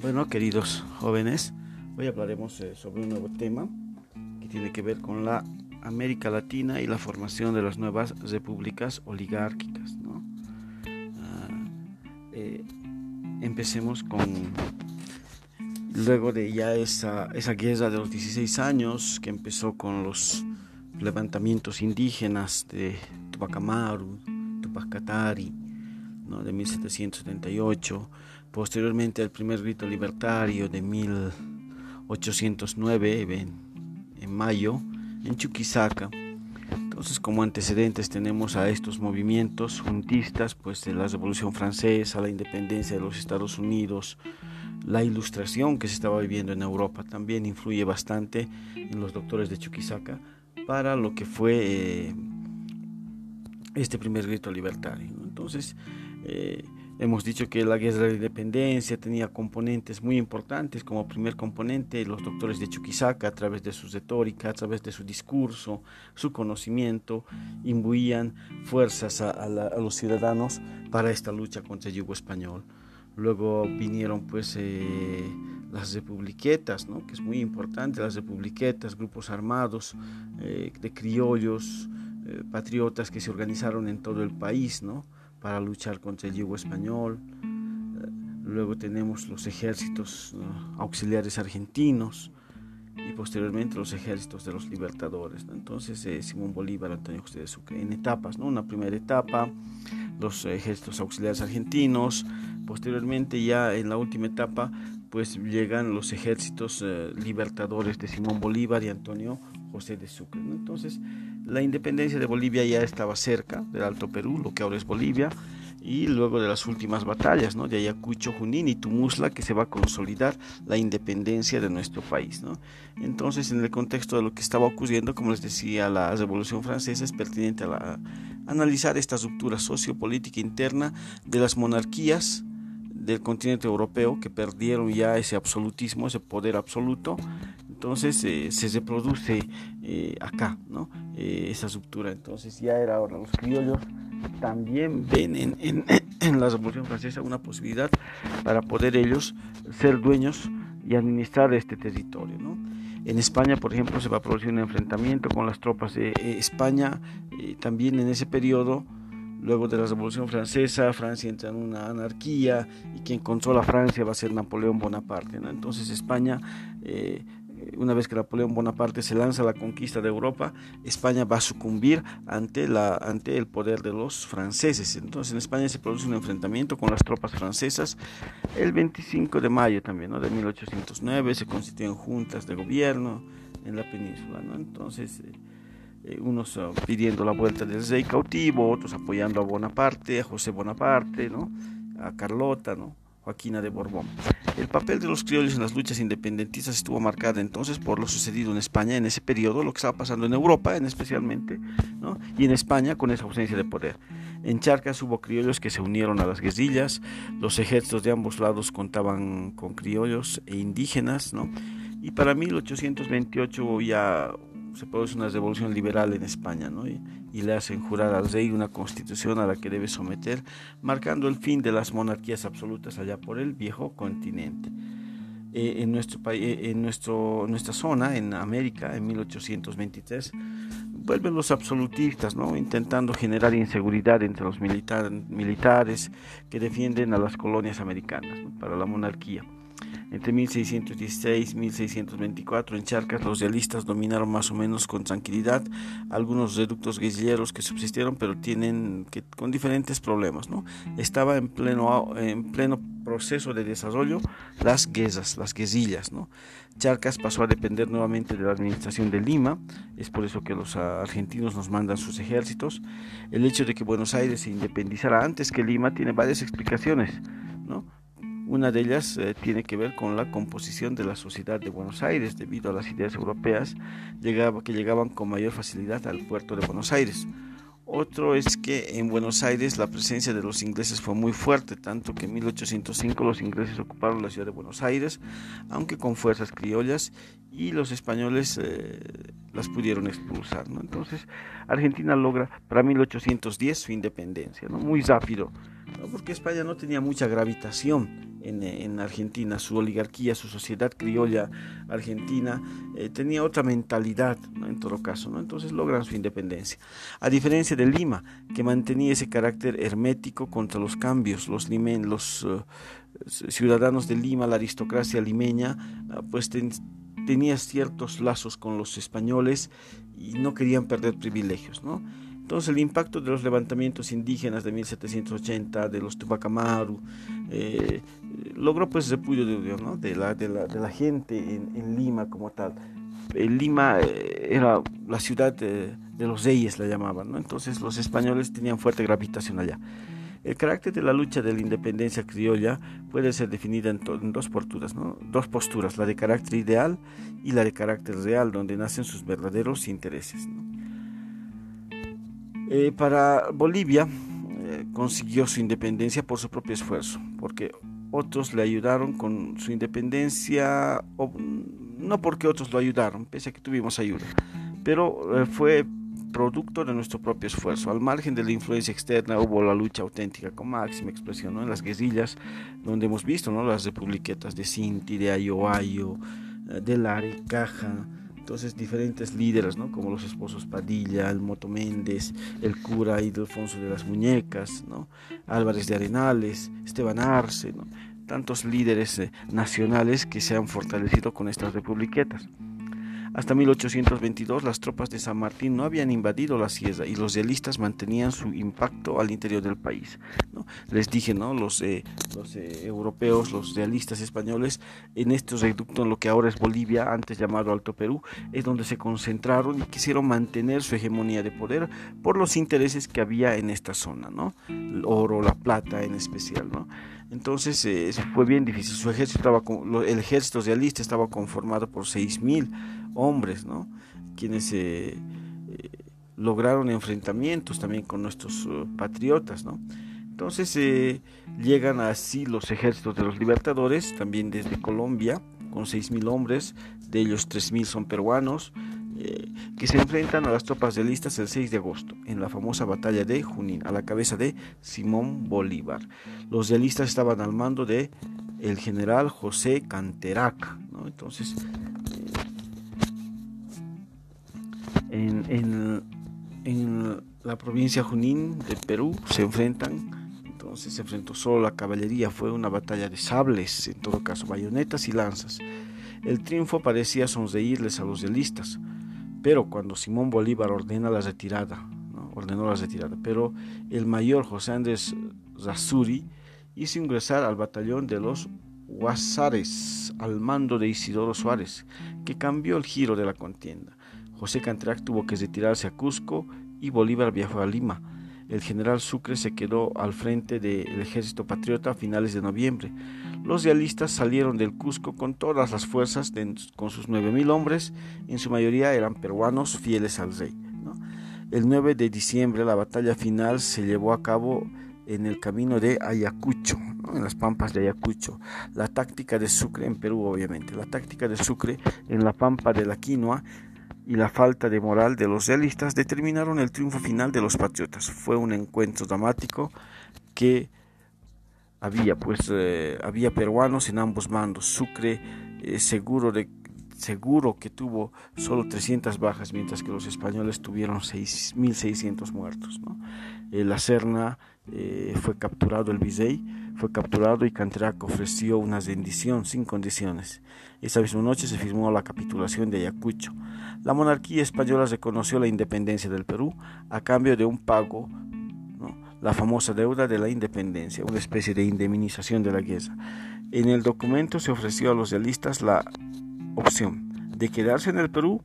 Bueno, queridos jóvenes, hoy hablaremos eh, sobre un nuevo tema que tiene que ver con la América Latina y la formación de las nuevas repúblicas oligárquicas. Ah, eh, empecemos con, luego de ya esa, esa guerra de los 16 años que empezó con los levantamientos indígenas de Tupac Amaru, Tupac Katari, de 1778, posteriormente al primer grito libertario de 1809 en, mayo en Chuquisaca. Entonces como antecedentes tenemos a estos movimientos juntistas, pues de la Revolución Francesa, la independencia de los Estados Unidos, la ilustración que se estaba viviendo en Europa también influye bastante en los doctores de Chuquisaca para lo que fue eh, este primer grito libertario. Entonces, eh, hemos dicho que la guerra de la independencia tenía componentes muy importantes, como primer componente los doctores de Chuquisaca, a través de su retórica, a través de su discurso, su conocimiento, imbuían fuerzas a, los ciudadanos para esta lucha contra el yugo español. Luego vinieron pues eh, las republiquetas, ¿no? que es muy importante, las republiquetas, grupos armados eh, de criollos, patriotas que se organizaron en todo el país, ¿no? Para luchar contra el yugo español. Eh, luego tenemos los ejércitos auxiliares argentinos y posteriormente los ejércitos de los libertadores. Entonces eh, Simón Bolívar, Antonio José de Sucre, en etapas, ¿no? una primera etapa, los ejércitos auxiliares argentinos, posteriormente ya en la última etapa pues llegan los ejércitos eh, libertadores de Simón Bolívar y Antonio José de Sucre. Entonces la independencia de Bolivia ya estaba cerca del Alto Perú, lo que ahora es Bolivia, y luego de las últimas batallas, ¿no? de Ayacucho, Junín y Tumusla, que se va a consolidar la independencia de nuestro país. ¿no? Entonces, en el contexto de lo que estaba ocurriendo, como les decía, la Revolución Francesa es pertinente a, analizar esta ruptura sociopolítica interna de las monarquías del continente europeo que perdieron ya ese absolutismo, ese poder absoluto entonces eh, se reproduce eh, acá, ¿no? Eh, esa ruptura. Entonces ya era ahora los criollos también ven en, la Revolución Francesa una posibilidad para poder ellos ser dueños y administrar este territorio, ¿no? En España, por ejemplo, se va a producir un enfrentamiento con las tropas de España, también en ese periodo, luego de la Revolución Francesa, Francia entra en una anarquía y quien controla Francia va a ser Napoleón Bonaparte. Entonces España una vez que Napoleón Bonaparte se lanza a la conquista de Europa, España va a sucumbir ante, la, ante el poder de los franceses. Entonces en España se produce un enfrentamiento con las tropas francesas el 25 de mayo también, ¿no? de 1809, se constituyen juntas de gobierno en la península. ¿no? Entonces... Eh, eh, unos ah, pidiendo la vuelta del rey cautivo, otros apoyando a Bonaparte, a José Bonaparte, ¿no? a Carlota, ¿no? Joaquina de Borbón. El papel de los criollos en las luchas independentistas estuvo marcado entonces por lo sucedido en España en ese periodo, lo que estaba pasando en Europa en especialmente, y en España con esa ausencia de poder. En Charcas hubo criollos que se unieron a las guerrillas, los ejércitos de ambos lados contaban con criollos e indígenas, ¿no? y para 1828 ya se produce una revolución liberal en España ¿no? y, le hacen jurar al rey una constitución a la que debe someter, marcando el fin de las monarquías absolutas allá por el viejo continente. Eh, en, nuestro, eh, en nuestro, nuestra zona, en América, en 1823, vuelven los absolutistas, ¿no? intentando generar inseguridad entre los militares que defienden a las colonias americanas para la monarquía. Entre 1616 y 1624 en Charcas los realistas dominaron más o menos con tranquilidad algunos reductos guerrilleros que subsistieron pero tienen que, con diferentes problemas. ¿no? Estaba en pleno, en pleno proceso de desarrollo las guerras, las guerrillas. ¿no? Charcas pasó a depender nuevamente de la administración de Lima, es por eso que los argentinos nos mandan sus ejércitos. El hecho de que Buenos Aires se independizara antes que Lima tiene varias explicaciones. ¿no? Una de ellas eh, tiene que ver con la composición de la sociedad de Buenos Aires debido a las ideas europeas que llegaban con mayor facilidad al puerto de Buenos Aires. Otro es que en Buenos Aires la presencia de los ingleses fue muy fuerte, tanto que en 1805 los ingleses ocuparon la ciudad de Buenos Aires, aunque con fuerzas criollas, y los españoles eh, las pudieron expulsar. Entonces Argentina logra para 1810 su independencia, ¿no? muy rápido porque España no tenía mucha gravitación en, Argentina, su oligarquía, su sociedad criolla argentina eh, tenía otra mentalidad, en todo caso, ¿no? entonces logran su independencia. A diferencia de Lima, que mantenía ese carácter hermético contra los cambios, los, eh, ciudadanos de Lima, la aristocracia limeña, ah, pues tenía ciertos lazos con los españoles y no querían perder privilegios, ¿no? Entonces el impacto de los levantamientos indígenas de 1780, de los Tupac Amaru, eh, logró pues repudio de, ¿no? de, la, de, la, de, la, gente en, Lima como tal. Lima eh, era la ciudad de, los reyes, la llamaban, ¿no? entonces los españoles tenían fuerte gravitación allá. El carácter de la lucha de la independencia criolla puede ser definida en, dos posturas, ¿no? dos posturas, la de carácter ideal y la de carácter real, donde nacen sus verdaderos intereses. Eh, para Bolivia eh, consiguió su independencia por su propio esfuerzo, porque otros le ayudaron con su independencia, no porque otros lo ayudaron, pese a que tuvimos ayuda, pero eh, fue producto de nuestro propio esfuerzo. Al margen de la influencia externa hubo la lucha auténtica con máxima expresión ¿no? en las guerrillas, donde hemos visto ¿no? las republiquetas de Sinti, de Ayoayo, de Lari, Caja, entonces diferentes líderes, ¿no? como los esposos Padilla, el Moto Méndez, el cura Ildefonso de las Muñecas. Álvarez de Arenales, Esteban Arce, tantos líderes eh, nacionales que se han fortalecido con estas republiquetas. Hasta 1822 las tropas de San Martín no habían invadido la sierra y los realistas mantenían su impacto al interior del país. Les dije, ¿no? los, eh, los eh, europeos, los realistas españoles, en estos reductos, en lo que ahora es Bolivia, antes llamado Alto Perú, es donde se concentraron y quisieron mantener su hegemonía de poder por los intereses que había en esta zona, ¿no? el oro, la plata en especial. ¿no? Entonces eh, fue bien difícil. Su ejército estaba, el ejército realista estaba conformado por 6.000 hombres, ¿no? quienes eh, eh, lograron enfrentamientos también con nuestros patriotas. ¿no? Entonces llegan así los ejércitos de los libertadores, también desde Colombia, con 6.000 hombres, de ellos 3.000 son peruanos, que se enfrentan a las tropas realistas el 6 de agosto en la famosa batalla de Junín a la cabeza de Simón Bolívar. Los realistas estaban al mando de el general José Canterac. Entonces, eh, en, en, la provincia Junín de Perú se enfrentan entonces se enfrentó solo la caballería, fue una batalla de sables, en todo caso, bayonetas y lanzas. El triunfo parecía sonreírles a los realistas, pero cuando Simón Bolívar ordena la retirada, ordenó la retirada, pero el mayor José Andrés Razuri hizo ingresar al batallón de los Huasares al mando de Isidoro Suárez, que cambió el giro de la contienda. José Cantrac tuvo que retirarse a Cusco y Bolívar viajó a Lima. El general Sucre se quedó al frente del ejército patriota a finales de noviembre. Los realistas salieron del Cusco con todas las fuerzas, con sus 9.000 hombres, en su mayoría eran peruanos fieles al rey. El 9 de diciembre la batalla final se llevó a cabo en el camino de Ayacucho, en las pampas de Ayacucho. La táctica de Sucre en Perú, obviamente. La táctica de Sucre en la pampa de la quinoa y la falta de moral de los realistas determinaron el triunfo final de los patriotas. Fue un encuentro dramático que había pues eh, había peruanos en ambos mandos. Sucre eh, seguro de seguro que tuvo solo 300 bajas, mientras que los españoles tuvieron 6.600 muertos. Eh, la Serna fue capturado, el Visey fue capturado y Canterac ofreció una rendición sin condiciones. Esa misma noche se firmó la capitulación de Ayacucho. La monarquía española reconoció la independencia del Perú a cambio de un pago la famosa deuda de la independencia, una especie de indemnización de la guerra. En el documento se ofreció a los realistas la opción de quedarse en el Perú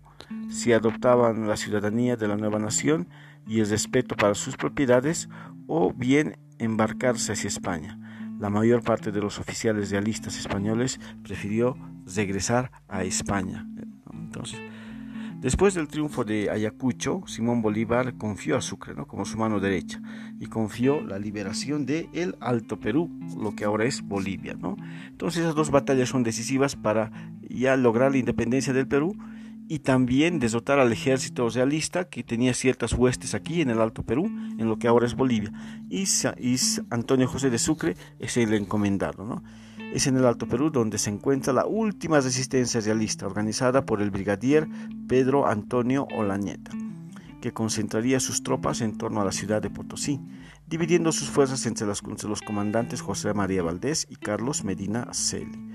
si adoptaban la ciudadanía de la nueva nación y el respeto para sus propiedades o bien embarcarse hacia España. La mayor parte de los oficiales realistas españoles prefirió regresar a España. Entonces, Después del triunfo de Ayacucho, Simón Bolívar confió a Sucre como su mano derecha y confió la liberación de el Alto Perú, lo que ahora es Bolivia. Entonces esas dos batallas son decisivas para ya lograr la independencia del Perú y también derrotar al ejército realista que tenía ciertas huestes aquí en el Alto Perú, en lo que ahora es Bolivia. Y, Antonio José de Sucre es el encomendado. ¿no? Es en el Alto Perú donde se encuentra la última resistencia realista organizada por el brigadier Pedro Antonio Olañeta, que concentraría sus tropas en torno a la ciudad de Potosí, dividiendo sus fuerzas entre entre los comandantes José María Valdés y Carlos Medina Celi.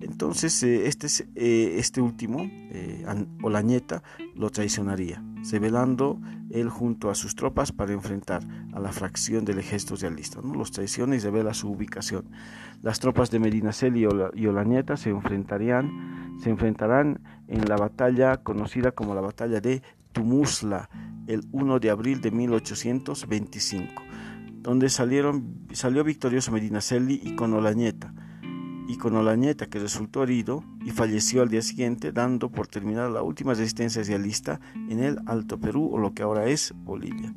Entonces eh, este, eh, este último, eh, Olañeta, lo traicionaría, revelando él junto a sus tropas para enfrentar a la fracción del ejército realista. ¿no? Los traiciona y revela su ubicación. Las tropas de Medinaceli y Olañeta se enfrentarían, se enfrentarán en la batalla conocida como la batalla de Tumusla el 1 de abril de 1825, donde salieron, salió victorioso Medinaceli y con Olañeta y con Olañeta que resultó herido y falleció al día siguiente dando por terminada la última resistencia realista en el Alto Perú o lo que ahora es Bolivia.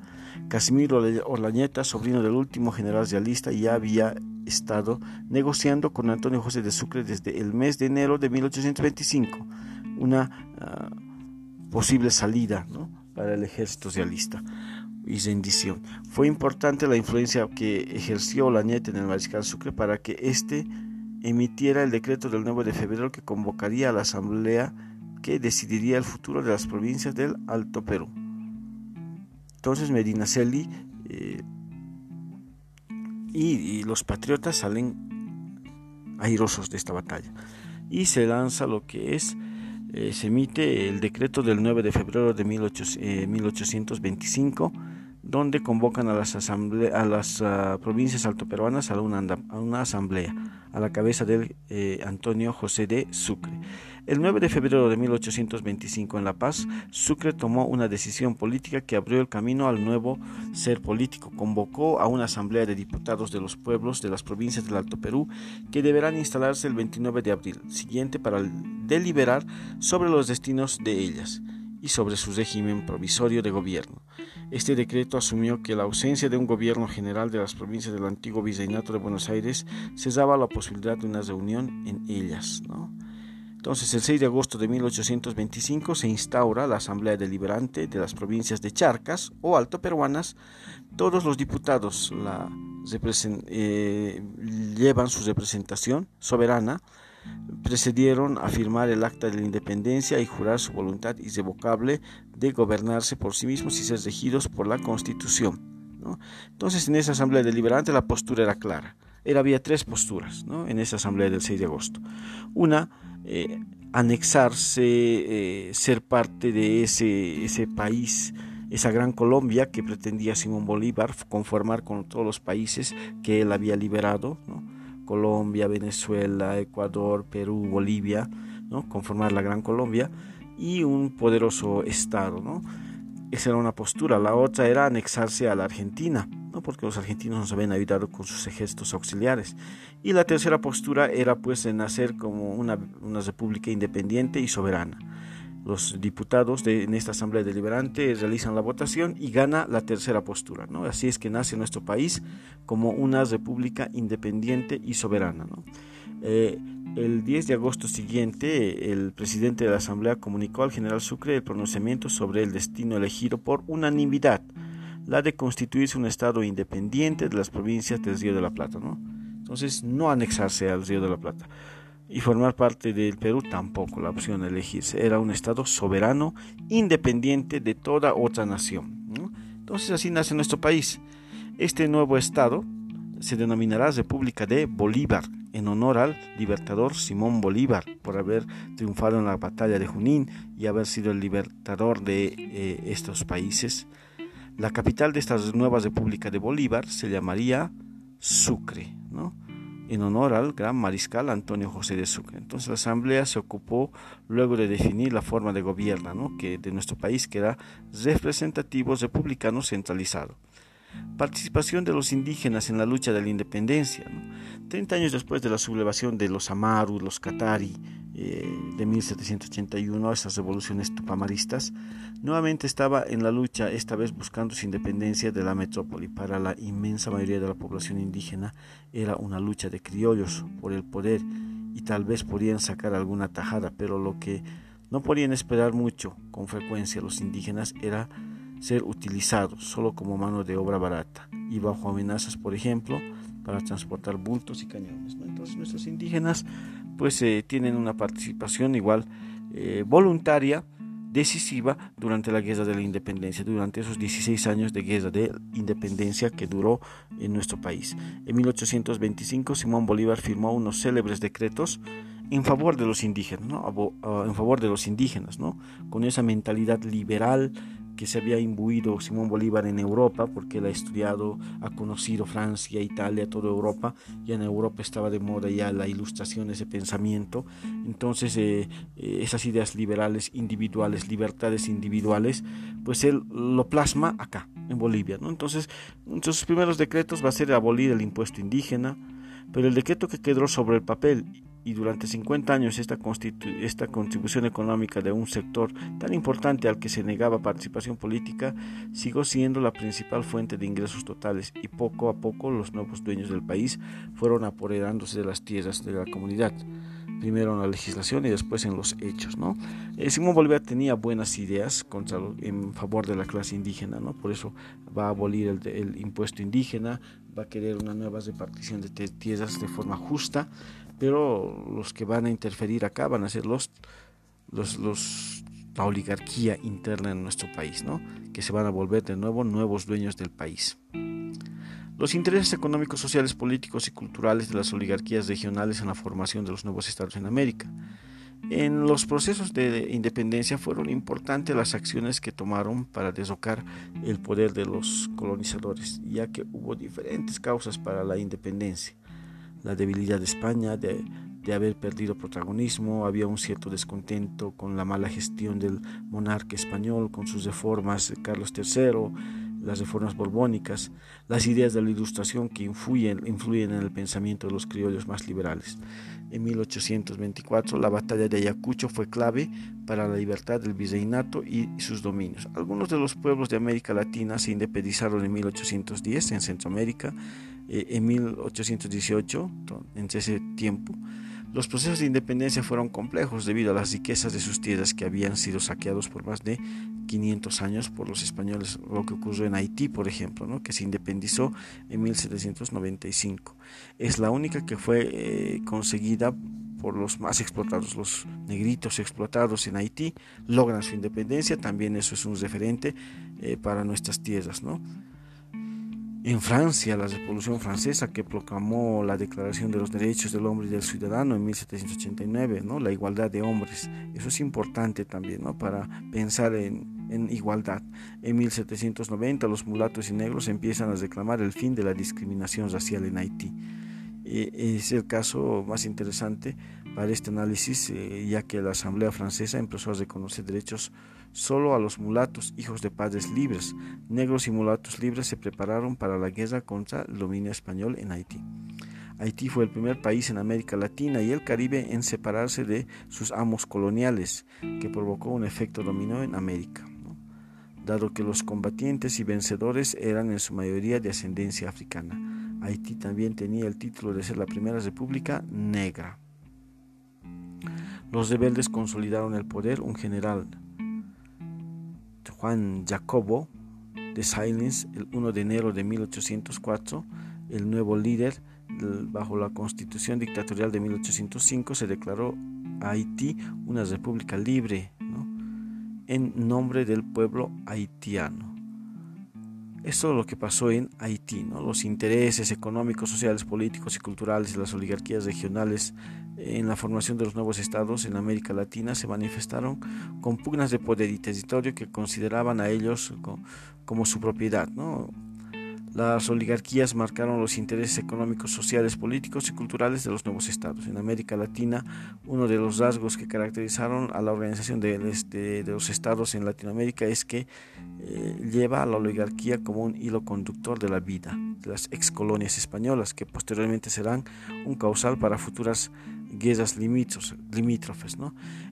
Casimiro Olañeta, sobrino del último general realista, ya había estado negociando con Antonio José de Sucre desde el mes de enero de 1825 una ah, posible salida para el ejército realista y rendición. Fue importante la influencia que ejerció Olañeta en el mariscal Sucre para que éste emitiera el decreto del 9 de febrero que convocaría a la asamblea que decidiría el futuro de las provincias del Alto Perú. Entonces Medinaceli eh, y, los patriotas salen airosos de esta batalla y se lanza lo que es, eh, se emite el decreto del 9 de febrero de 1825 donde convocan a las, a las ah, provincias altoperuanas a una, a una asamblea a la cabeza del eh, Antonio José de Sucre. El 9 de febrero de 1825 en La Paz, Sucre tomó una decisión política que abrió el camino al nuevo ser político. Convocó a una asamblea de diputados de los pueblos de las provincias del Alto Perú que deberán instalarse el 29 de abril siguiente para deliberar sobre los destinos de ellas y sobre su régimen provisorio de gobierno. Este decreto asumió que la ausencia de un gobierno general de las provincias del antiguo Virreinato de Buenos Aires cesaba la posibilidad de una reunión en ellas. Entonces, el 6 de agosto de 1825 se instaura la Asamblea Deliberante de las provincias de Charcas o Alto Peruanas. Todos los diputados la eh, llevan su representación soberana precedieron a firmar el acta de la independencia y jurar su voluntad irrevocable de gobernarse por sí mismos y ser regidos por la Constitución. Entonces, en esa asamblea deliberante la postura era clara. Era, había tres posturas en esa asamblea del 6 de agosto. Una, eh, anexarse, eh, ser parte de ese, ese país, esa gran Colombia que pretendía Simón Bolívar conformar con todos los países que él había liberado. Colombia, Venezuela, Ecuador, Perú, Bolivia, ¿no? conformar la Gran Colombia y un poderoso Estado. ¿no? Esa era una postura. La otra era anexarse a la Argentina, ¿no? porque los argentinos nos habían ayudado con sus ejércitos auxiliares. Y la tercera postura era pues nacer como una, una república independiente y soberana. Los diputados de, en esta Asamblea Deliberante realizan la votación y gana la tercera postura. ¿no? Así es que nace nuestro país como una república independiente y soberana. Eh, el 10 de agosto siguiente, el presidente de la Asamblea comunicó al general Sucre el pronunciamiento sobre el destino elegido por unanimidad, la de constituirse un Estado independiente de las provincias del Río de la Plata. ¿no? Entonces, no anexarse al Río de la Plata y formar parte del Perú tampoco la opción de elegirse. Era un Estado soberano, independiente de toda otra nación. Entonces así nace nuestro país. Este nuevo Estado se denominará República de Bolívar, en honor al libertador Simón Bolívar, por haber triunfado en la batalla de Junín y haber sido el libertador de eh, estos países. La capital de esta nueva República de Bolívar se llamaría Sucre. ¿no? En honor al gran mariscal Antonio José de Sucre. Entonces la Asamblea se ocupó luego de definir la forma de gobierno que de nuestro país que era representativo republicano centralizado. Participación de los indígenas en la lucha de la independencia. Treinta años después de la sublevación de los Amaru, los Catari, eh, de 1781, esas revoluciones tupamaristas, nuevamente estaba en la lucha, esta vez buscando su independencia de la metrópoli. Para la inmensa mayoría de la población indígena era una lucha de criollos por el poder y tal vez podían sacar alguna tajada, pero lo que No podían esperar mucho, con frecuencia los indígenas era ser utilizados solo como mano de obra barata y bajo amenazas, por ejemplo, para transportar bultos y cañones. Entonces nuestros indígenas pues eh, tienen una participación igual eh, voluntaria decisiva durante la Guerra de la Independencia, durante esos 16 años de Guerra de Independencia que duró en nuestro país. En 1825 Simón Bolívar firmó unos célebres decretos en favor de los indígenas, ¿no? en favor de los indígenas, ¿no? con esa mentalidad liberal que se había imbuido Simón Bolívar en Europa, porque él ha estudiado, ha conocido Francia, Italia, toda Europa, y en Europa estaba de moda ya la ilustración, ese pensamiento. Entonces, eh, eh, esas ideas liberales, individuales, libertades individuales, pues él lo plasma acá, en Bolivia. ¿no? Entonces, sus primeros decretos va a ser abolir el impuesto indígena, pero el decreto que quedó sobre el papel y durante 50 años esta, esta contribución económica de un sector tan importante al que se negaba participación política siguió siendo la principal fuente de ingresos totales y poco a poco los nuevos dueños del país fueron apoderándose de las tierras de la comunidad primero en la legislación y después en los hechos. ¿no? Eh, Simón Bolívar tenía buenas ideas contra, en favor de la clase indígena, ¿no? por eso va a abolir el, el impuesto indígena, va a querer una nueva repartición de tierras de forma justa, pero los que van a interferir acá van a ser los, los, la oligarquía interna en nuestro país, ¿no? que se van a volver de nuevo nuevos dueños del país. Los intereses económicos, sociales, políticos y culturales de las oligarquías regionales en la formación de los nuevos estados en América. En los procesos de independencia fueron importantes las acciones que tomaron para deslocar el poder de los colonizadores, ya que hubo diferentes causas para la independencia la debilidad de España, de, haber perdido protagonismo, había un cierto descontento con la mala gestión del monarca español, con sus reformas de Carlos III, las reformas borbónicas, las ideas de la ilustración que influyen, influyen en el pensamiento de los criollos más liberales. En 1824 la batalla de Ayacucho fue clave para la libertad del virreinato y sus dominios. Algunos de los pueblos de América Latina se independizaron en 1810 en Centroamérica, eh, en 1818, en ese tiempo. Los procesos de independencia fueron complejos debido a las riquezas de sus tierras que habían sido saqueados por más de 500 años por los españoles, lo que ocurrió en Haití, por ejemplo, que se independizó en 1795. Es la única que fue eh, conseguida por los más explotados, los negritos explotados en Haití, logran su independencia, también eso es un referente eh, para nuestras tierras. ¿no? En Francia, la Revolución Francesa que proclamó la Declaración de los Derechos del Hombre y del Ciudadano en 1789, ¿no? la igualdad de hombres. Eso es importante también ¿no? para pensar en, en igualdad. En 1790 los mulatos y negros empiezan a reclamar el fin de la discriminación racial en Haití. E, es el caso más interesante para este análisis, eh, ya que la Asamblea Francesa empezó a reconocer derechos solo a los mulatos, hijos de padres libres. Negros y mulatos libres se prepararon para la guerra contra el dominio español en Haití. Haití fue el primer país en América Latina y el Caribe en separarse de sus amos coloniales, que provocó un efecto dominó en América, dado que los combatientes y vencedores eran en su mayoría de ascendencia africana. Haití también tenía el título de ser la primera república negra. Los rebeldes consolidaron el poder, un general Juan Jacobo de Silence el 1 de enero de 1804, el nuevo líder bajo la constitución dictatorial de 1805 se declaró Haití una república libre en nombre del pueblo haitiano. Esto es lo que pasó en Haití. ¿no? Los intereses económicos, sociales, políticos y culturales de las oligarquías regionales en la formación de los nuevos estados en América Latina se manifestaron con pugnas de poder y territorio que consideraban a ellos como, su propiedad. ¿no? Las oligarquías marcaron los intereses económicos, sociales, políticos y culturales de los nuevos estados. En América Latina, uno de los rasgos que caracterizaron a la organización de, los estados en Latinoamérica es que eh, lleva a la oligarquía como un hilo conductor de la vida de las ex colonias españolas, que posteriormente serán un causal para futuras guerras limítrofes.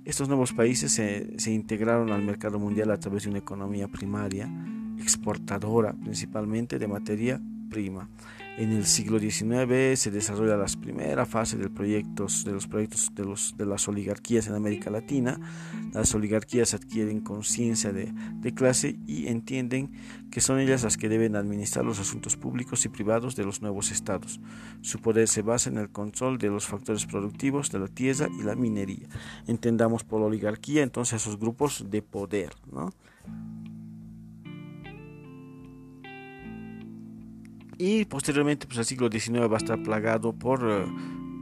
Estos nuevos países se, se integraron al mercado mundial a través de una economía primaria, exportadora principalmente de materia prima. En el siglo XIX se desarrolla la primera fase de los proyectos de las oligarquías en América Latina. Las oligarquías adquieren conciencia de, de clase y entienden que son ellas las que deben administrar los asuntos públicos y privados de los nuevos estados. Su poder se basa en el control de los factores productivos de la tierra y la minería. Entendamos por oligarquía entonces esos grupos de poder, ¿no? Y posteriormente pues el siglo XIX va a estar plagado por eh,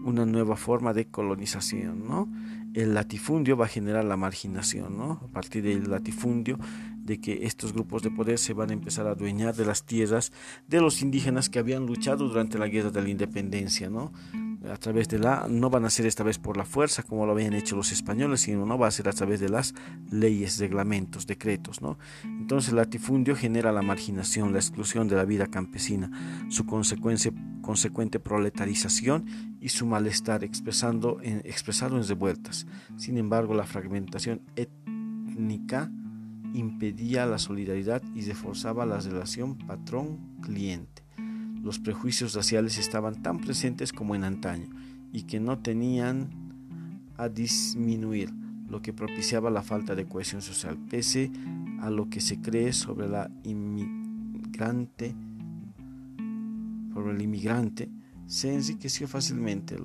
una nueva forma de colonización, ¿no? El latifundio va a generar la marginación, ¿no? A partir del latifundio de que estos grupos de poder se van a empezar a adueñar de las tierras de los indígenas que habían luchado durante la guerra de la independencia, ¿no? a través de la, no van a ser esta vez por la fuerza como lo habían hecho los españoles, sino no va a ser a través de las leyes, reglamentos, decretos, ¿no? Entonces el latifundio genera la marginación, la exclusión de la vida campesina, su consecuente proletarización y su malestar expresando en, expresado en revueltas. Sin embargo, la fragmentación étnica impedía la solidaridad y reforzaba la relación patrón-cliente los prejuicios raciales estaban tan presentes como en antaño y que no tenían a disminuir, lo que propiciaba la falta de cohesión social, pese a lo que se cree sobre la inmigrante, sobre el inmigrante, se enriqueció fácilmente.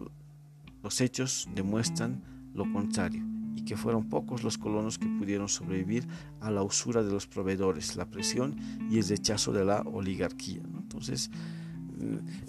Los hechos demuestran lo contrario que fueron pocos los colonos que pudieron sobrevivir a la usura de los proveedores, la presión y el rechazo de la oligarquía. Entonces,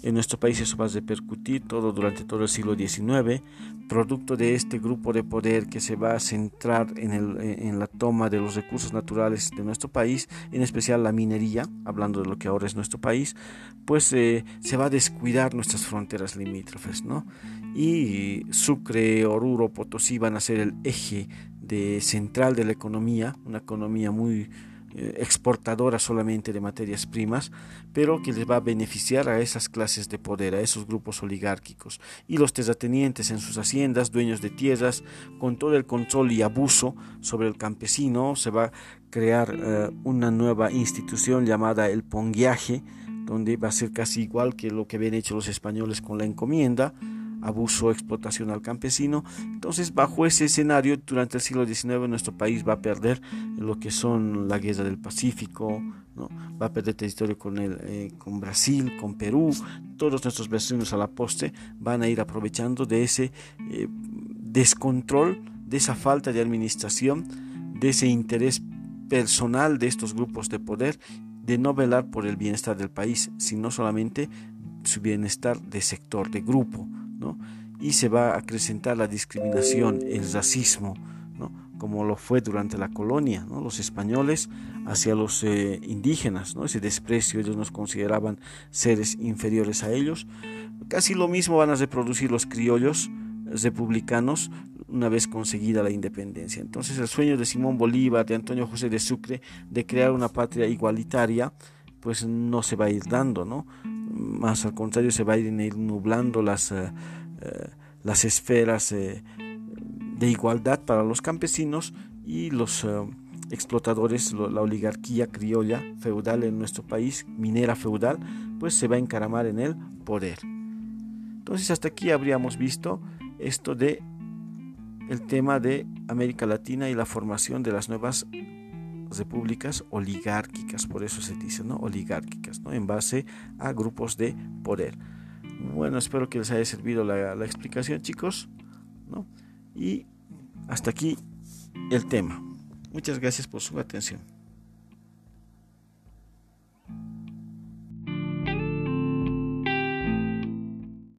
en nuestro país eso va a repercutir todo durante todo el siglo XIX, producto de este grupo de poder que se va a centrar en, el, en la toma de los recursos naturales de nuestro país, en especial la minería, hablando de lo que ahora es nuestro país, pues eh, se va a descuidar nuestras fronteras limítrofes, ¿no? Y Sucre, Oruro, Potosí van a ser el eje de, central de la economía, una economía muy exportadora solamente de materias primas, pero que les va a beneficiar a esas clases de poder, a esos grupos oligárquicos. Y los terratenientes en sus haciendas, dueños de tierras, con todo el control y abuso sobre el campesino, se va a crear eh, una nueva institución llamada el ponguiaje, donde va a ser casi igual que lo que habían hecho los españoles con la encomienda, abuso, explotación al campesino. Entonces, bajo ese escenario, durante el siglo XIX nuestro país va a perder lo que son la guerra del Pacífico, va a perder territorio con, el, eh, con Brasil, con Perú, todos nuestros vecinos a la poste van a ir aprovechando de ese eh, descontrol, de esa falta de administración, de ese interés personal de estos grupos de poder, de no velar por el bienestar del país, sino solamente su bienestar de sector, de grupo y se va a acrecentar la discriminación, el racismo, como lo fue durante la colonia, ¿no? los españoles hacia los eh, indígenas, ¿no? ese desprecio, ellos nos consideraban seres inferiores a ellos. Casi lo mismo van a reproducir los criollos republicanos una vez conseguida la independencia. Entonces el sueño de Simón Bolívar, de Antonio José de Sucre, de crear una patria igualitaria, pues no se va a ir dando, ¿no? Más al contrario, se va a ir nublando las, eh, eh, las esferas eh, de igualdad para los campesinos y los explotadores, la oligarquía criolla feudal en nuestro país, minera feudal, pues se va a encaramar en el poder. Entonces hasta aquí habríamos visto esto de el tema de América Latina y la formación de las nuevas repúblicas oligárquicas, por eso se dice, ¿no? Oligárquicas, ¿no? En base a grupos de poder. Bueno, espero que les haya servido la, la explicación, chicos, ¿no? Y hasta aquí el tema. Muchas gracias por su atención.